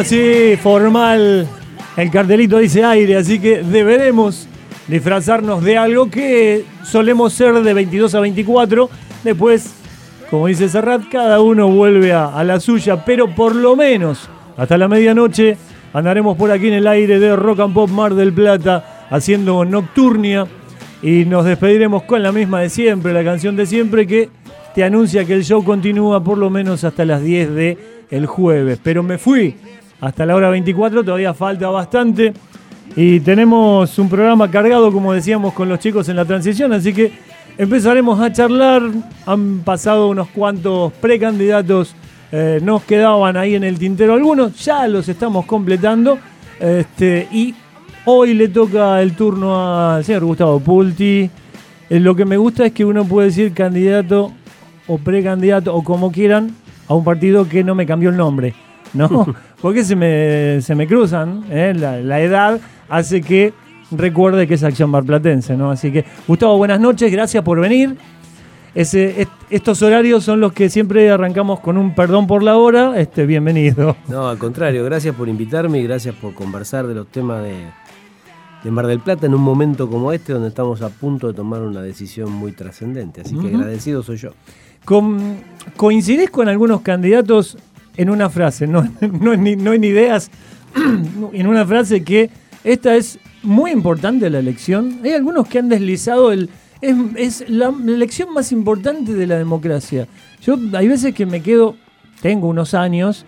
Ahora sí, formal. El cartelito dice aire, así que deberemos disfrazarnos de algo que solemos ser de 22 a 24. Después, como dice Serrat, cada uno vuelve a, a la suya, pero por lo menos hasta la medianoche andaremos por aquí en el aire de Rock and Pop Mar del Plata haciendo nocturnia y nos despediremos con la misma de siempre, la canción de siempre que te anuncia que el show continúa por lo menos hasta las 10 de el jueves. Pero me fui hasta la hora 24, todavía falta bastante. Y tenemos un programa cargado, como decíamos, con los chicos en la transición, así que empezaremos a charlar. Han pasado unos cuantos precandidatos, eh, nos quedaban ahí en el tintero algunos, ya los estamos completando. Este, y hoy le toca el turno al señor Gustavo Pulti. Eh, lo que me gusta es que uno puede decir candidato o precandidato o como quieran a un partido que no me cambió el nombre. ¿No? Porque se me, se me cruzan, ¿eh? la, la edad hace que recuerde que es Acción Barplatense, ¿no? Así que, Gustavo, buenas noches, gracias por venir. Ese, est- estos horarios son los que siempre arrancamos con un perdón por la hora. Este, bienvenido. No, al contrario, gracias por invitarme y gracias por conversar de los temas de, de Mar del Plata en un momento como este donde estamos a punto de tomar una decisión muy trascendente. Así que agradecido soy yo. Con- ¿Coincidís con algunos candidatos en una frase? No, no, en, no en ideas, en una frase que esta es muy importante la elección. Hay algunos que han deslizado el... Es, la elección más importante de la democracia. Yo hay veces que me quedo, tengo unos años,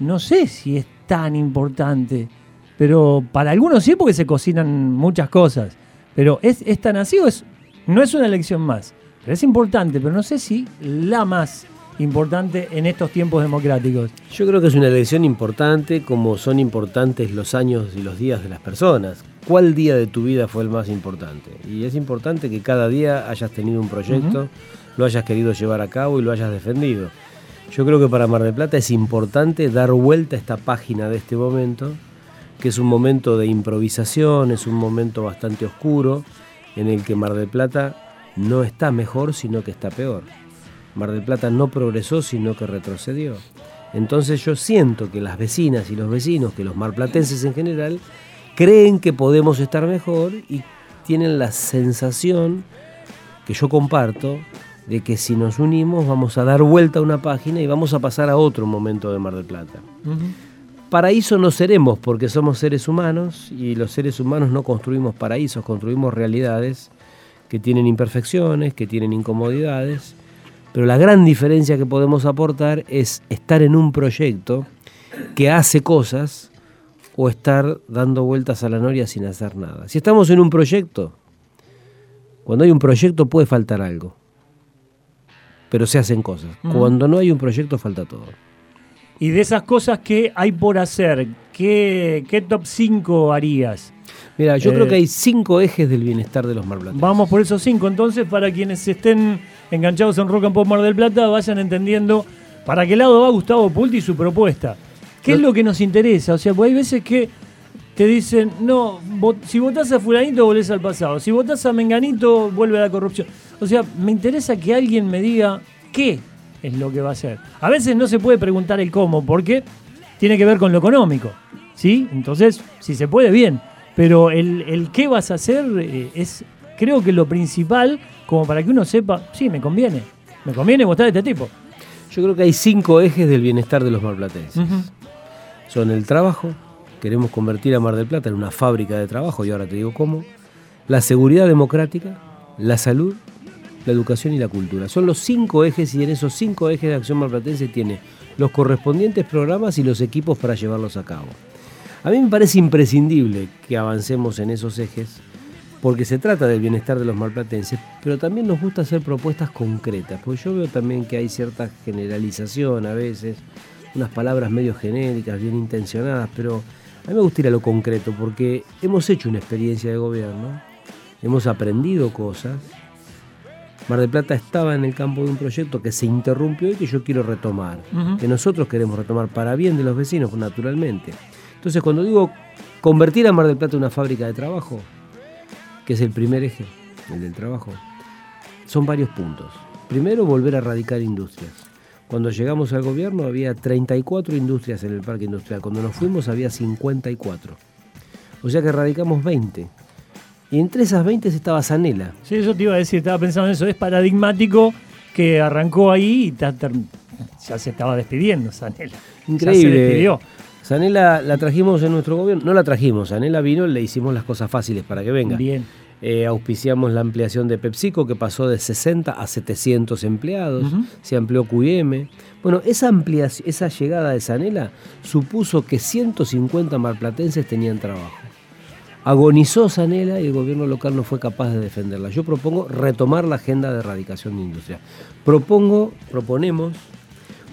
no sé si es tan importante, pero para algunos sí porque se cocinan muchas cosas. Pero es, es tan así o es, no es una elección más. Pero es importante, pero no sé si la más importante en estos tiempos democráticos. Yo creo que es una elección importante como son importantes los años y los días de las personas. ¿Cuál día de tu vida fue el más importante? Y es importante que cada día hayas tenido un proyecto, lo hayas querido llevar a cabo y lo hayas defendido. Yo creo que para Mar del Plata es importante dar vuelta a esta página de este momento, que es un momento de improvisación, es un momento bastante oscuro, en el que Mar del Plata no está mejor, sino que está peor. Mar del Plata no progresó, sino que retrocedió. Entonces yo siento que las vecinas y los vecinos, que los marplatenses en general, creen que podemos estar mejor y tienen la sensación que yo comparto de que si nos unimos vamos a dar vuelta a una página y vamos a pasar a otro momento de Mar del Plata. Paraíso no seremos porque somos seres humanos y los seres humanos no construimos paraísos, construimos realidades que tienen imperfecciones, que tienen incomodidades, pero la gran diferencia que podemos aportar es estar en un proyecto que hace cosas o estar dando vueltas a la noria sin hacer nada. Si estamos en un proyecto, cuando hay un proyecto puede faltar algo, pero se hacen cosas. Cuando no hay un proyecto falta todo. Y de esas cosas que hay por hacer, ¿qué, qué top 5 harías? Mira, yo Eh, creo que hay cinco ejes del bienestar de los marplatenses. Vamos por esos cinco. Entonces, para quienes estén enganchados en Rock and Pop Mar del Plata, vayan entendiendo para qué lado va Gustavo Pulti y su propuesta. ¿Qué es lo que nos interesa? O sea, pues hay veces que te dicen, no, si votás a fulanito volvés al pasado. Si votás a menganito, vuelve a la corrupción. O sea, me interesa que alguien me diga qué es lo que va a hacer. A veces no se puede preguntar el cómo, porque tiene que ver con lo económico. ¿Sí? Entonces, si se puede, bien. Pero el, el qué vas a hacer eh, es, creo que lo principal, como para que uno sepa, sí, me conviene. Me conviene votar a este tipo. Yo creo que hay cinco ejes del bienestar de los marplatenses. Son el trabajo, queremos convertir a Mar del Plata en una fábrica de trabajo, y ahora te digo cómo. La seguridad democrática, la salud, la educación y la cultura. Son los cinco ejes y en esos cinco ejes de acción marplatense tiene los correspondientes programas y los equipos para llevarlos a cabo. A mí me parece imprescindible que avancemos en esos ejes porque se trata del bienestar de los marplatenses, pero también nos gusta hacer propuestas concretas, porque yo veo también que hay cierta generalización a veces, unas palabras medio genéricas, bien intencionadas, pero a mí me gusta ir a lo concreto, porque hemos hecho una experiencia de gobierno, hemos aprendido cosas. Mar del Plata estaba en el campo de un proyecto que se interrumpió y que yo quiero retomar, que nosotros queremos retomar para bien de los vecinos, naturalmente. Entonces, cuando digo convertir a Mar del Plata en una fábrica de trabajo, que es el primer eje, el del trabajo, son varios puntos. Primero, volver a radicar industrias. Cuando llegamos al gobierno había 34 industrias en el parque industrial. Cuando nos fuimos había 54. O sea que radicamos 20. Y entre esas 20 estaba Sanela. Sí, eso te iba a decir, estaba pensando en eso. Es paradigmático que arrancó ahí y ya se estaba despidiendo Sanela. Increíble. Sanela la trajimos en nuestro gobierno. No la trajimos, Sanela vino y le hicimos las cosas fáciles para que venga. Bien. Eh, auspiciamos la ampliación de PepsiCo que pasó de 60 a 700 empleados, se amplió QM. Bueno, esa ampliación, esa llegada de Sanela supuso que 150 marplatenses tenían trabajo. Agonizó Sanela y el gobierno local no fue capaz de defenderla. Yo propongo retomar la agenda de erradicación de industria. Propongo, proponemos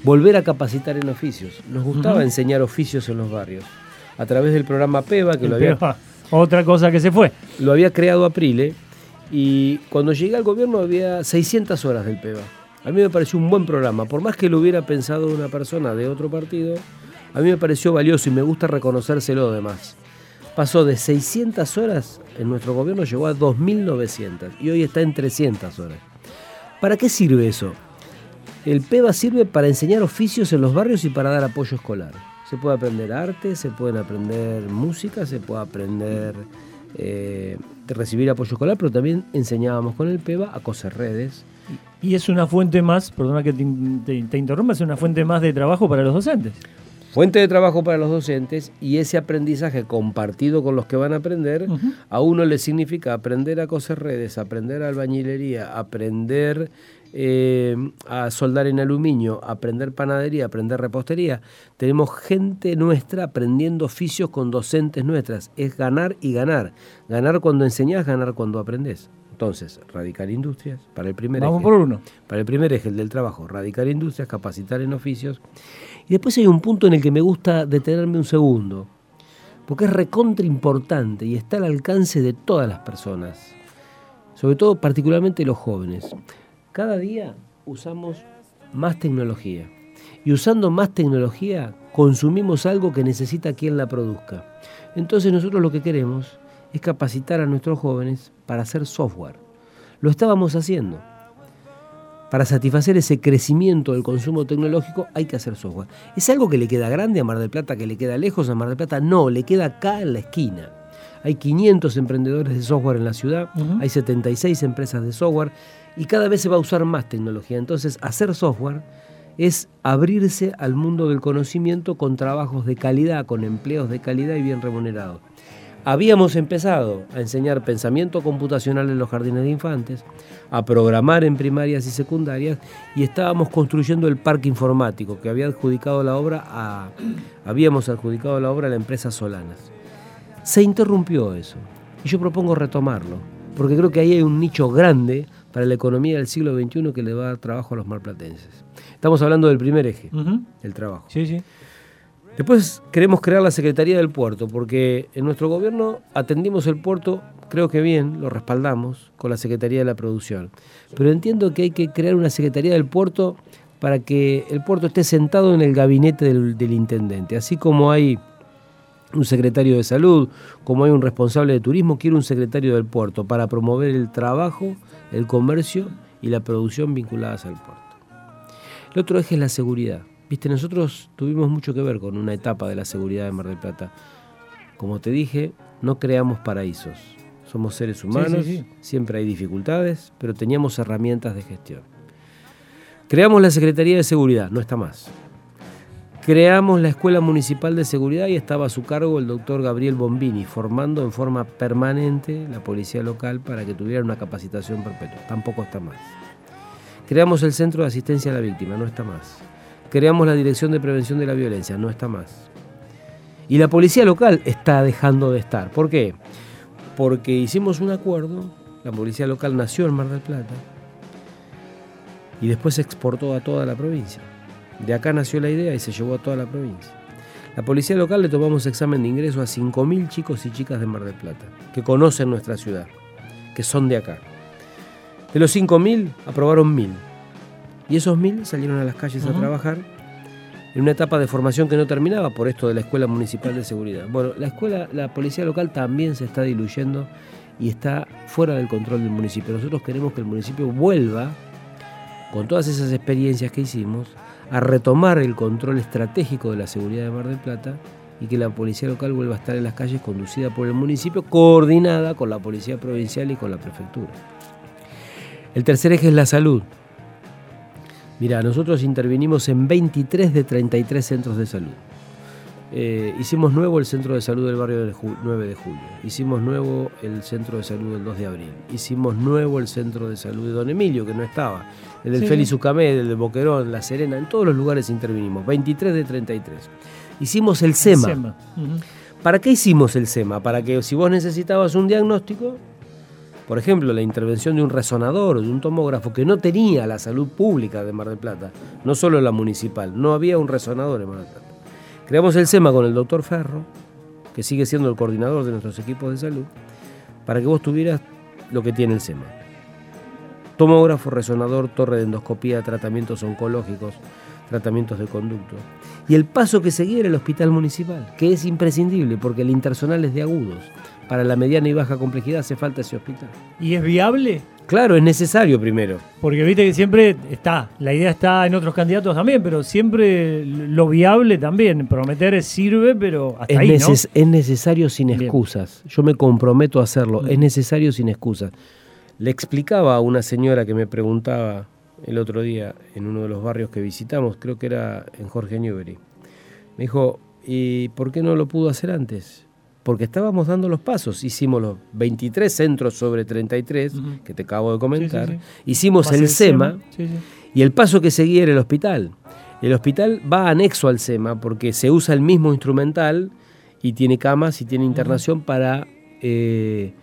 volver a capacitar en oficios. Nos gustaba enseñar oficios en los barrios. A través del programa PEVA, que lo había otra cosa que se fue. Lo había creado Aprile y cuando llegué al gobierno había 600 horas del PEBA. A mí me pareció un buen programa, por más que lo hubiera pensado una persona de otro partido, a mí me pareció valioso y me gusta reconocérselo además. Pasó de 600 horas en nuestro gobierno, llegó a 2.900 y hoy está en 300 horas. ¿Para qué sirve eso? El PEBA sirve para enseñar oficios en los barrios y para dar apoyo escolar. Se puede aprender arte, se puede aprender música, se puede aprender eh, recibir apoyo escolar, pero también enseñábamos con el PEBA a coser redes. Y es una fuente más, perdona que te, interrumpa, es una fuente más de trabajo para los docentes. Fuente de trabajo para los docentes y ese aprendizaje compartido con los que van a aprender, a uno le significa aprender a coser redes, aprender albañilería, aprender eh, a soldar en aluminio, aprender panadería, aprender repostería. Tenemos gente nuestra aprendiendo oficios con docentes nuestras. Es ganar y ganar. Ganar cuando enseñás, ganar cuando aprendes. Entonces, radicar industrias, para el primer Vamos por uno. Para el primer eje, el del trabajo, radicar industrias, capacitar en oficios. Y después hay un punto en el que me gusta detenerme un segundo, porque es recontra importante y está al alcance de todas las personas, sobre todo particularmente los jóvenes. Cada día usamos más tecnología. Y usando más tecnología, consumimos algo que necesita quien la produzca. Entonces nosotros lo que queremos es capacitar a nuestros jóvenes para hacer software. Lo estábamos haciendo. Para satisfacer ese crecimiento del consumo tecnológico hay que hacer software. ¿Es algo que le queda grande a Mar del Plata, que le queda lejos a Mar del Plata? No, le queda acá en la esquina. Hay 500 emprendedores de software en la ciudad, hay 76 empresas de software y cada vez se va a usar más tecnología. Entonces, hacer software es abrirse al mundo del conocimiento con trabajos de calidad, con empleos de calidad y bien remunerados. Habíamos empezado a enseñar pensamiento computacional en los jardines de infantes, a programar en primarias y secundarias y estábamos construyendo el parque informático que había adjudicado la obra a, habíamos adjudicado la obra a la empresa Solanas. Se interrumpió eso y yo propongo retomarlo, porque creo que ahí hay un nicho grande para la economía del siglo XXI que le va a dar trabajo a los marplatenses. Estamos hablando del primer eje, el trabajo. Sí, sí. Después queremos crear la Secretaría del Puerto, porque en nuestro gobierno atendimos el puerto, creo que bien, lo respaldamos con la Secretaría de la Producción. Pero entiendo que hay que crear una Secretaría del Puerto para que el puerto esté sentado en el gabinete del, del intendente, así como hay un secretario de salud, como hay un responsable de turismo, quiero un secretario del puerto para promover el trabajo, el comercio y la producción vinculadas al puerto. El otro eje es la seguridad. Viste, nosotros tuvimos mucho que ver con una etapa de la seguridad de Mar del Plata. Como te dije, no creamos paraísos. Somos seres humanos, siempre hay dificultades, pero teníamos herramientas de gestión. Creamos la Secretaría de Seguridad, no está más. Creamos la Escuela Municipal de Seguridad y estaba a su cargo el doctor Gabriel Bombini, formando en forma permanente la policía local para que tuviera una capacitación perpetua. Tampoco está más. Creamos el Centro de Asistencia a la Víctima, no está más. Creamos la Dirección de Prevención de la Violencia, no está más. Y la policía local está dejando de estar. ¿Por qué? Porque hicimos un acuerdo, la policía local nació en Mar del Plata y después se exportó a toda la provincia. De acá nació la idea y se llevó a toda la provincia. La policía local le tomamos examen de ingreso a 5.000 chicos y chicas de Mar del Plata, que conocen nuestra ciudad, que son de acá. De los 5.000, aprobaron 1.000. Y esos 1.000 salieron a las calles a trabajar en una etapa de formación que no terminaba por esto de la Escuela Municipal de Seguridad. Bueno, la escuela, la policía local también se está diluyendo y está fuera del control del municipio. Nosotros queremos que el municipio vuelva, con todas esas experiencias que hicimos, a retomar el control estratégico de la seguridad de Mar del Plata y que la policía local vuelva a estar en las calles conducida por el municipio, coordinada con la policía provincial y con la prefectura. El tercer eje es la salud. Mira, nosotros intervinimos en 23 de 33 centros de salud. Eh, hicimos nuevo el centro de salud del barrio del 9 de julio. Hicimos nuevo el centro de salud del 2 de abril. Hicimos nuevo el centro de salud de Don Emilio, que no estaba. El del Félix Ucamé, el de Boquerón, La Serena, en todos los lugares intervinimos. 23 de 33. Hicimos el SEMA. ¿Para qué hicimos el SEMA? Para que si vos necesitabas un diagnóstico, por ejemplo, la intervención de un resonador o de un tomógrafo que no tenía la salud pública de Mar del Plata, no solo la municipal, no había un resonador en Mar del Plata. Creamos el SEMA con el doctor Ferro, que sigue siendo el coordinador de nuestros equipos de salud, para que vos tuvieras lo que tiene el SEMA. Tomógrafo, resonador, torre de endoscopía, tratamientos oncológicos, tratamientos de conducto. Y el paso que seguía era el hospital municipal, que es imprescindible porque el intersonal es de agudos para la mediana y baja complejidad hace falta ese hospital. ¿Y es viable? Claro, es necesario primero. Porque viste que siempre está, la idea está en otros candidatos también, pero siempre lo viable también. Prometer sirve, pero hasta es ahí, ¿no? Es necesario sin excusas. Yo me comprometo a hacerlo. Es necesario sin excusas. Le explicaba a una señora que me preguntaba el otro día en uno de los barrios que visitamos, creo que era en Jorge Newbery. Me dijo, ¿y por qué no lo pudo hacer antes? porque estábamos dando los pasos. Hicimos los 23 centros sobre 33, que te acabo de comentar. Hicimos el, SEMA, y el paso que seguía era el hospital. El hospital va anexo al SEMA porque se usa el mismo instrumental y tiene camas y tiene internación para eh,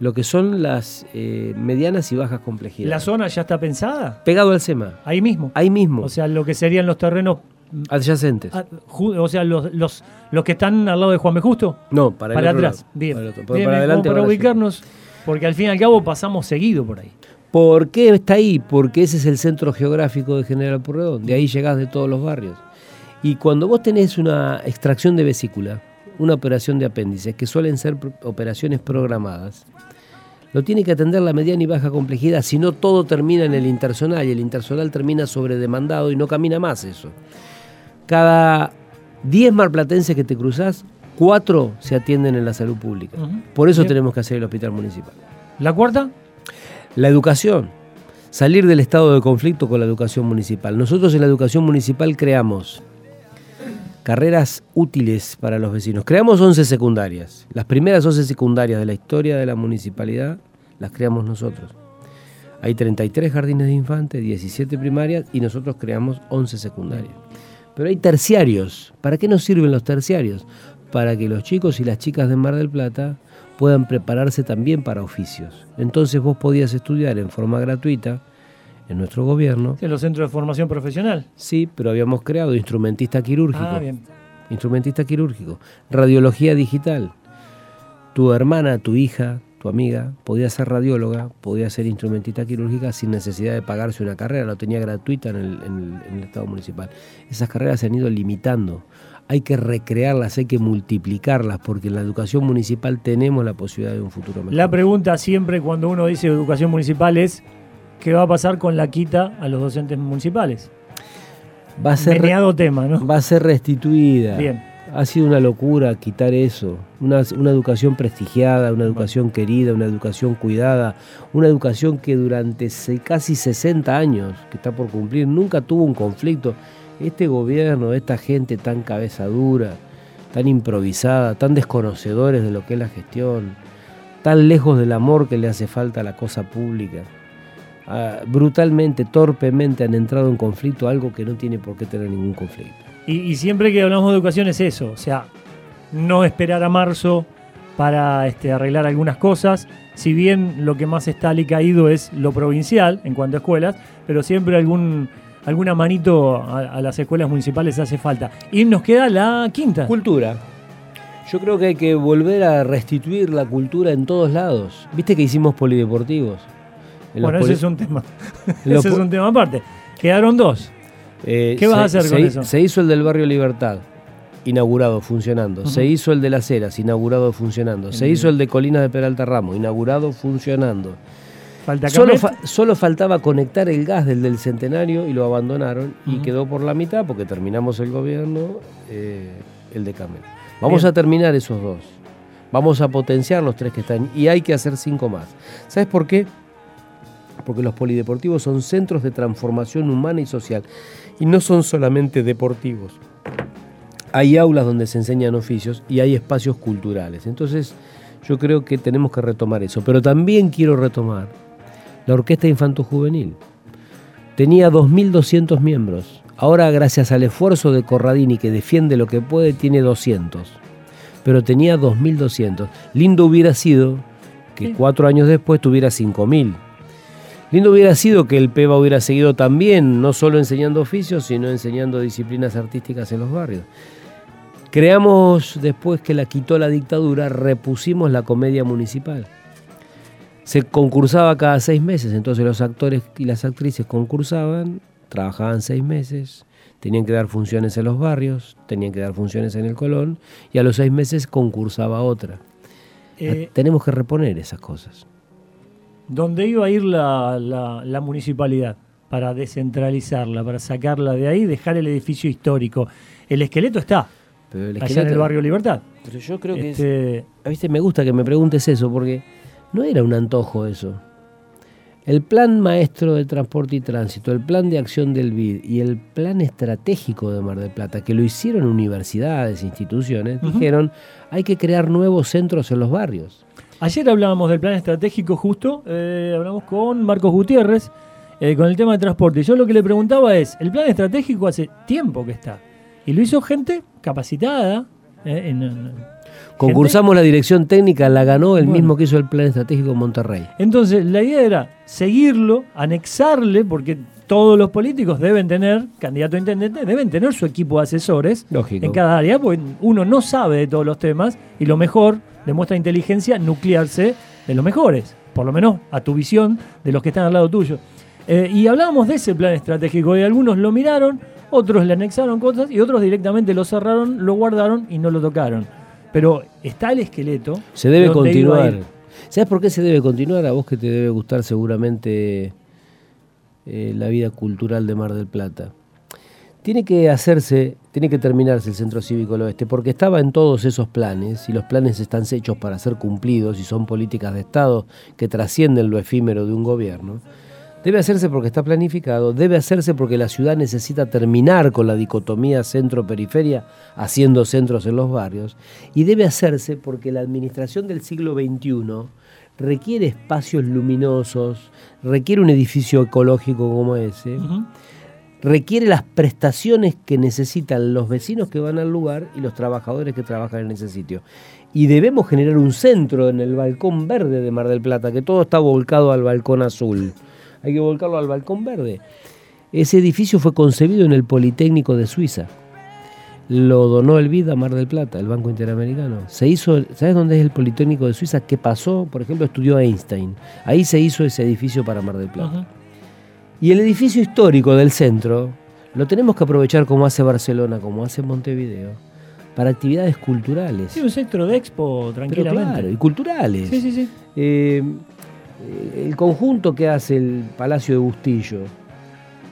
lo que son las eh, medianas y bajas complejidades. ¿La zona ya está pensada? Pegado al SEMA. Ahí mismo. Ahí mismo. O sea, lo que serían los terrenos Adyacentes. Ah, o sea, los, los, los, que están al lado de Juan B. Justo. No, para, para atrás. Bien. Para, adelante. Para ubicarnos, porque al fin y al cabo pasamos seguido por ahí. ¿Por qué está ahí? Porque ese es el centro geográfico de General Purredón. De ahí llegás de todos los barrios. Y cuando vos tenés una extracción de vesícula, una operación de apéndices, que suelen ser operaciones programadas, lo tiene que atender la mediana y baja complejidad, si no todo termina en el intersonal y el intersonal termina sobredemandado y no camina más eso. Cada 10 marplatenses que te cruzás, 4 se atienden en la salud pública. Por eso tenemos que hacer el hospital municipal. ¿La cuarta? La educación. Salir del estado de conflicto con la educación municipal. Nosotros en la educación municipal creamos carreras útiles para los vecinos. Creamos 11 secundarias. Las primeras 11 secundarias de la historia de la municipalidad las creamos nosotros. Hay 33 jardines de infantes, 17 primarias y nosotros creamos 11 secundarias. Pero hay terciarios. ¿Para qué nos sirven los terciarios? Para que los chicos y las chicas de Mar del Plata puedan prepararse también para oficios. Entonces vos podías estudiar en forma gratuita en nuestro gobierno. ¿En los centros de formación profesional? Sí, pero habíamos creado instrumentista quirúrgico. Ah, bien. Instrumentista quirúrgico. Radiología digital. Tu hermana, tu hija, tu amiga, podía ser radióloga, podía ser instrumentista quirúrgica sin necesidad de pagarse una carrera, lo tenía gratuita en el, Estado municipal. Esas carreras se han ido limitando. Hay que recrearlas, hay que multiplicarlas, porque en la educación municipal tenemos la posibilidad de un futuro mejor. La pregunta siempre cuando uno dice educación municipal es, ¿qué va a pasar con la quita a los docentes municipales? Va a ser, tema, ¿no? Va a ser restituida. Bien ha sido una locura quitar eso. Una, educación prestigiada, una educación querida, una educación cuidada, una educación que durante casi 60 años que está por cumplir nunca tuvo un conflicto. Este gobierno, esta gente tan cabeza dura, tan improvisada, tan desconocedores de lo que es la gestión, tan lejos del amor que le hace falta a la cosa pública. Ah, brutalmente, torpemente han entrado en conflicto algo que no tiene por qué tener ningún conflicto. Y, siempre que hablamos de educación es eso, o sea, no esperar a marzo para este, arreglar algunas cosas, si bien lo que más está caído es lo provincial en cuanto a escuelas, pero siempre algún, alguna manito a, las escuelas municipales hace falta. Y nos queda la quinta. Cultura. Yo creo que hay que volver a restituir la cultura en todos lados. Viste que hicimos polideportivos. Bueno, ese es un tema. ese es un tema aparte. Quedaron dos. Eh, ¿Qué vas a hacer con eso? Se hizo el del barrio Libertad, inaugurado, funcionando. Se hizo el de Las Heras, inaugurado, funcionando. Se hizo el de Colinas de Peralta Ramos, inaugurado, funcionando. Falta Solo, Camet. fa- solo faltaba conectar el gas del del centenario y lo abandonaron y quedó por la mitad porque terminamos el gobierno, eh, el de Camel. Vamos Bien. a terminar esos dos. Vamos a potenciar los tres que están y hay que hacer cinco más. ¿Sabes por qué? Porque los polideportivos son centros de transformación humana y social y no son solamente deportivos. Hay aulas donde se enseñan oficios y hay espacios culturales. Entonces yo creo que tenemos que retomar eso. Pero también quiero retomar la Orquesta Infanto Juvenil. Tenía 2.200 miembros. Ahora, gracias al esfuerzo de Corradini, que defiende lo que puede, tiene 200. Pero tenía 2.200. Lindo hubiera sido que Sí. cuatro años después tuviera 5.000. Lindo hubiera sido que el PEBA hubiera seguido también, no solo enseñando oficios, sino enseñando disciplinas artísticas en los barrios. Creamos, después que la quitó la dictadura, repusimos la comedia municipal. Se concursaba cada seis meses, entonces los actores y las actrices concursaban, trabajaban seis meses, tenían que dar funciones en los barrios, tenían que dar funciones en el Colón, y a los seis meses concursaba otra. Eh, Tenemos que reponer esas cosas. ¿Dónde iba a ir la, la- la municipalidad? Para descentralizarla, para sacarla de ahí, dejar el edificio histórico. El esqueleto está, Pero el allá en esqueleto- el barrio Libertad. Pero yo creo que es- Este, ¿Viste? Me gusta que me preguntes eso porque no era un antojo eso. El plan maestro de transporte y tránsito, el plan de acción del BID y el plan estratégico de Mar del Plata, que lo hicieron universidades, instituciones, dijeron hay que crear nuevos centros en los barrios. Ayer hablábamos del plan estratégico justo, eh, hablamos con Marcos Gutiérrez, eh, con el tema de transporte. Yo lo que le preguntaba es, el plan estratégico hace tiempo que está, y lo hizo gente capacitada. eh, en- en- Concursamos la dirección técnica, la ganó el Bueno. mismo que hizo el plan estratégico Monterrey. Entonces, la idea era seguirlo, anexarle, porque todos los políticos deben tener, candidato a intendente, deben tener su equipo de asesores Lógico. en cada área, porque uno no sabe de todos los temas y lo mejor, demuestra inteligencia, nuclearse de los mejores, por lo menos a tu visión de los que están al lado tuyo. Eh, y hablábamos de ese plan estratégico y algunos lo miraron, otros le anexaron cosas y otros directamente lo cerraron, lo guardaron y no lo tocaron. Pero está el esqueleto. Se debe continuar. ¿Sabes por qué se debe continuar? A vos que te debe gustar seguramente eh, la vida cultural de Mar del Plata. Tiene que hacerse, tiene que terminarse el Centro Cívico del Oeste, porque estaba en todos esos planes, y los planes están hechos para ser cumplidos y son políticas de Estado que trascienden lo efímero de un gobierno. Debe hacerse porque está planificado, debe hacerse porque la ciudad necesita terminar con la dicotomía centro-periferia, haciendo centros en los barrios, y debe hacerse porque la administración del siglo XXI requiere espacios luminosos, requiere un edificio ecológico como ese. Requiere las prestaciones que necesitan los vecinos que van al lugar y los trabajadores que trabajan en ese sitio. Y debemos generar un centro en el balcón verde de Mar del Plata, que todo está volcado al balcón azul. Hay que volcarlo al balcón verde. Ese edificio fue concebido en el Politécnico de Suiza. Lo donó el BID a Mar del Plata, el Banco Interamericano. Se hizo, ¿sabes dónde es el Politécnico de Suiza? ¿Qué pasó? Por ejemplo, estudió Einstein. Ahí se hizo ese edificio para Mar del Plata. Y el edificio histórico del centro lo tenemos que aprovechar como hace Barcelona, como hace Montevideo, para actividades culturales. Sí, un centro de expo, Pero tranquilamente. claro, y culturales. Sí, sí, sí. Eh, el conjunto que hace el Palacio de Bustillo,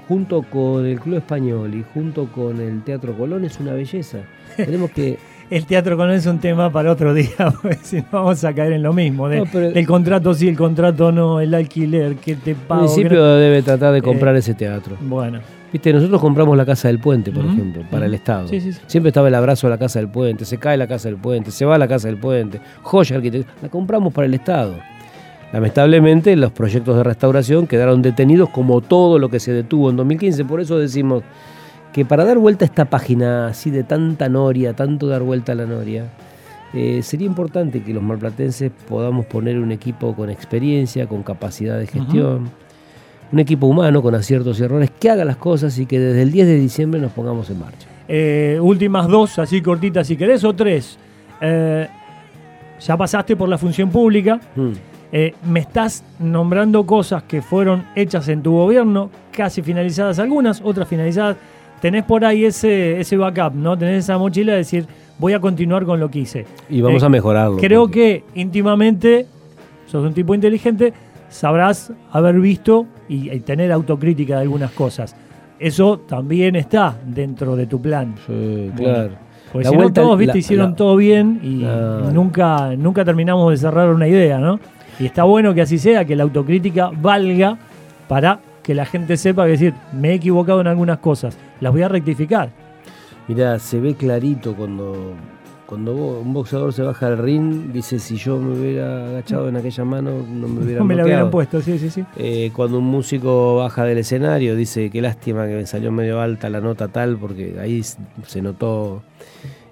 junto con el Club Español y junto con el Teatro Colón, es una belleza. Tenemos que... El teatro con es un tema para otro día, porque si no vamos a caer en lo mismo. De, No, pero- El contrato sí, el contrato no, el alquiler, que te pago. municipio no- debe tratar de comprar Eh, ese teatro. Bueno, Viste, nosotros compramos la Casa del Puente, por ejemplo, para el. Estado. Sí, sí, sí. Siempre estaba el abrazo a la Casa del Puente, se cae la Casa del Puente, se va a la Casa del Puente, joya arquitectónica, la compramos para el Estado. Lamentablemente los proyectos de restauración quedaron detenidos como todo lo que se detuvo en 2015, por eso decimos que para dar vuelta a esta página así de tanta noria, tanto dar vuelta a la noria, eh, sería importante que los marplatenses podamos poner un equipo con experiencia, con capacidad de gestión, un equipo humano con aciertos y errores, que haga las cosas y que desde el 10 de diciembre nos pongamos en marcha. eh, últimas dos, así cortitas si querés, o tres. Eh, ya pasaste por la función pública. Mm. Eh, me estás nombrando cosas que fueron hechas en tu gobierno, casi finalizadas algunas, otras finalizadas. Tenés por ahí ese, ese backup, ¿no? Tenés esa mochila de decir, voy a continuar con lo que hice. Y vamos Eh, a mejorarlo. Creo porque- que íntimamente sos un tipo inteligente, sabrás haber visto y, y tener autocrítica de algunas cosas. Eso también está dentro de tu plan. Sí, claro. Porque La si no vuelta- todos, viste, la- hicieron la- todo bien y Claro. nunca, nunca terminamos de cerrar una idea, ¿no? Y está bueno que así sea, que la autocrítica valga para que la gente sepa que decir, me he equivocado en algunas cosas, las voy a rectificar. Mirá, se ve clarito cuando, cuando un boxeador se baja al ring, dice si yo me hubiera agachado en aquella mano no me hubieran No me la hubieran noqueado". puesto, sí, sí, sí. Eh, cuando un músico baja del escenario, dice qué lástima que me salió medio alta la nota tal, porque ahí se notó.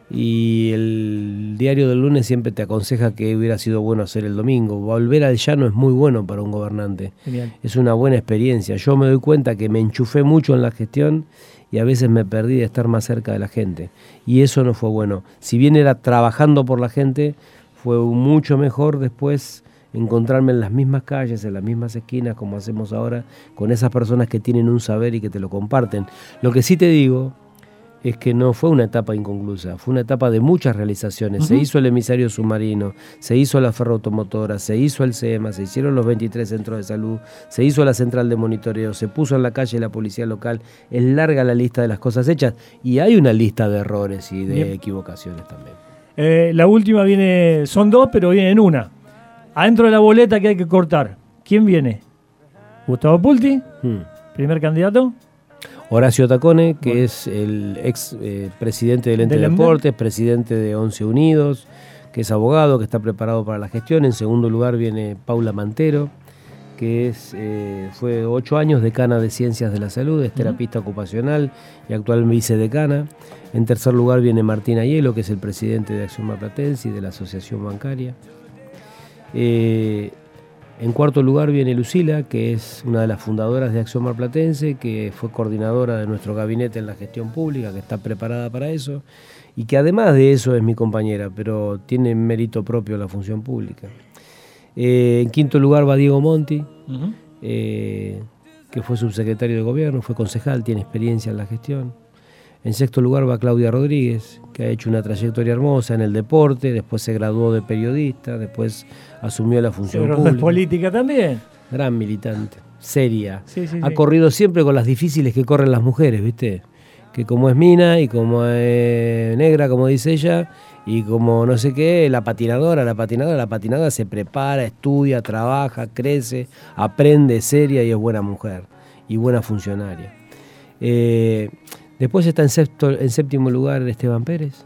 Y el diario del lunes siempre te aconseja que hubiera sido bueno hacer el domingo. Volver al llano es muy bueno para un gobernante. Genial. Es una buena experiencia. Yo me doy cuenta que me enchufé mucho en la gestión y a veces me perdí de estar más cerca de la gente. Y eso no fue bueno. Si bien era trabajando por la gente, fue mucho mejor después encontrarme en las mismas calles, en las mismas esquinas, como hacemos ahora, con esas personas que tienen un saber y que te lo comparten. Lo que sí te digo es que no fue una etapa inconclusa, fue una etapa de muchas realizaciones. Se hizo el emisario submarino, se hizo la ferroautomotora, se hizo el SEMA, se hicieron los 23 centros de salud, se hizo la central de monitoreo, se puso en la calle la policía local. Es larga la lista de las cosas hechas y hay una lista de errores y de Bien. equivocaciones también. Eh, la última viene, son dos, pero viene en una. Adentro de la boleta que hay que cortar. ¿Quién viene? Gustavo Pulti, Hmm. primer candidato. Horacio Tacone, que Bueno. es el ex eh, presidente del ente de deportes, presidente de Once Unidos, que es abogado, que está preparado para la gestión. En segundo lugar viene Paula Mantero, que es, eh, fue ocho años decana de Ciencias de la Salud, es terapista ocupacional y actual vicedecana. En tercer lugar viene Martín Ayelo, que es el presidente de Acción Marplatense y de la Asociación Bancaria. Eh, en cuarto lugar viene Lucila, que es una de las fundadoras de Acción Marplatense, que fue coordinadora de nuestro gabinete en la gestión pública, que está preparada para eso, y que además de eso es mi compañera, pero tiene mérito propio la función pública. Eh, en quinto lugar va Diego Monti, eh, que fue subsecretario de gobierno, fue concejal, tiene experiencia en la gestión. En sexto lugar va Claudia Rodríguez, que ha hecho una trayectoria hermosa en el deporte, después se graduó de periodista, después asumió la función Pero pública. política también. Gran militante, seria. Sí, sí, ha sí. corrido siempre con las difíciles que corren las mujeres, ¿viste? Que como es mina y como es negra, como dice ella, y como no sé qué, la patinadora, la patinadora, la patinadora se prepara, estudia, trabaja, crece, aprende, es seria y es buena mujer y buena funcionaria. Eh, después está en, sexto- en séptimo lugar Esteban Pérez,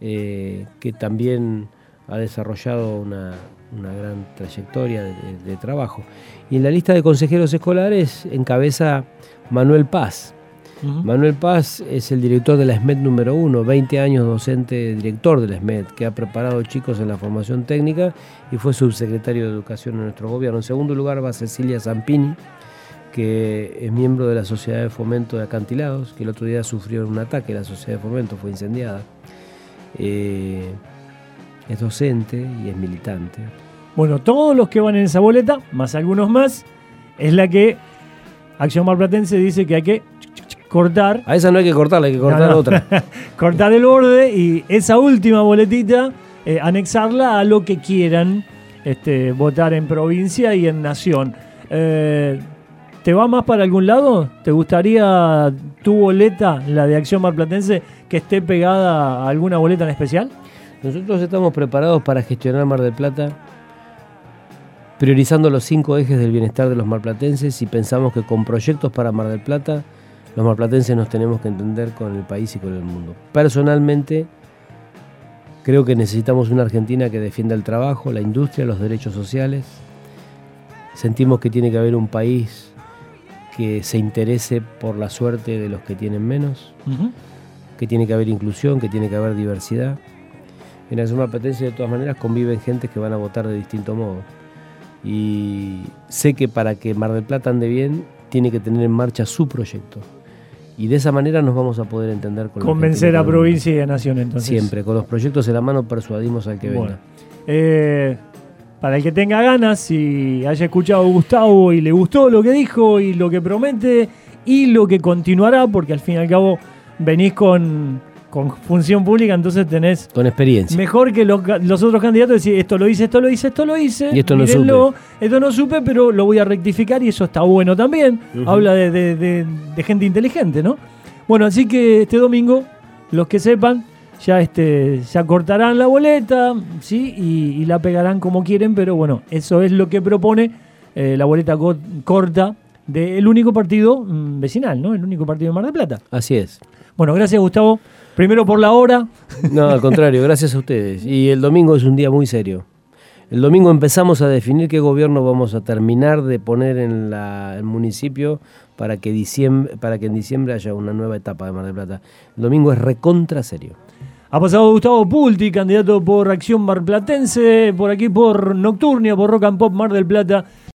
eh, que también ha desarrollado una, una gran trayectoria de, trabajo. Y en la lista de consejeros escolares encabeza Manuel Paz. Manuel Paz es el director de la SMED número uno, 20 años docente director de la SMED, que ha preparado chicos en la formación técnica y fue subsecretario de Educación en nuestro gobierno. En segundo lugar va Cecilia Zampini, que es miembro de la Sociedad de Fomento de Acantilados, que el otro día sufrió un ataque, la Sociedad de Fomento fue incendiada. Eh, es docente y es militante. Bueno, todos los que van en esa boleta, más algunos más, es la que Acción Marplatense dice que hay que cortar, A esa no hay que cortarla, hay que cortar No, no. otra. cortar el borde y esa última boletita eh, anexarla a lo que quieran este, votar en provincia y en nación. Eh, ¿Te va más para algún lado? ¿Te gustaría tu boleta, la de Acción Marplatense, que esté pegada a alguna boleta en especial? Nosotros estamos preparados para gestionar Mar del Plata, priorizando los cinco ejes del bienestar de los marplatenses y pensamos que con proyectos para Mar del Plata, los marplatenses nos tenemos que entender con el país y con el mundo. Personalmente, creo que necesitamos una Argentina que defienda el trabajo, la industria, los derechos sociales. Sentimos que tiene que haber un país que se interese por la suerte de los que tienen menos que tiene que haber inclusión, que tiene que haber diversidad. En la Suma Platense de todas maneras conviven gentes que van a votar de distinto modo. Y sé que para que Mar del Plata ande bien, tiene que tener en marcha su proyecto. Y de esa manera nos vamos a poder entender con Convencer a provincia y a nación entonces. Siempre, con los proyectos en la mano persuadimos al que Bueno. venga. Eh, para el que tenga ganas, si haya escuchado a Gustavo y le gustó lo que dijo y lo que promete y lo que continuará, porque al fin y al cabo venís con, con función pública, entonces tenés Con experiencia. mejor que los, los otros candidatos decir esto lo hice, esto lo hice, esto lo hice. Y esto no mírenlo, Esto no supe, pero lo voy a rectificar y eso está bueno también. Habla de, de- de- de gente inteligente, ¿no? Bueno, así que este domingo, los que sepan, ya este ya cortarán la boleta, ¿sí? Y, y la pegarán como quieren, pero bueno, eso es lo que propone eh, la boleta co- corta del único partido mm, vecinal, ¿no? El único partido de Mar del Plata. Así es. Bueno, gracias Gustavo. Primero por la hora. No, al contrario, gracias a ustedes. Y el domingo es un día muy serio. El domingo empezamos a definir qué gobierno vamos a terminar de poner en la- el municipio para que, diciembre, para que en diciembre haya una nueva etapa de Mar del Plata. El domingo es recontra serio. Ha pasado Gustavo Pulti, candidato por Acción Marplatense, por aquí por Nocturnia, por Rock and Pop Mar del Plata.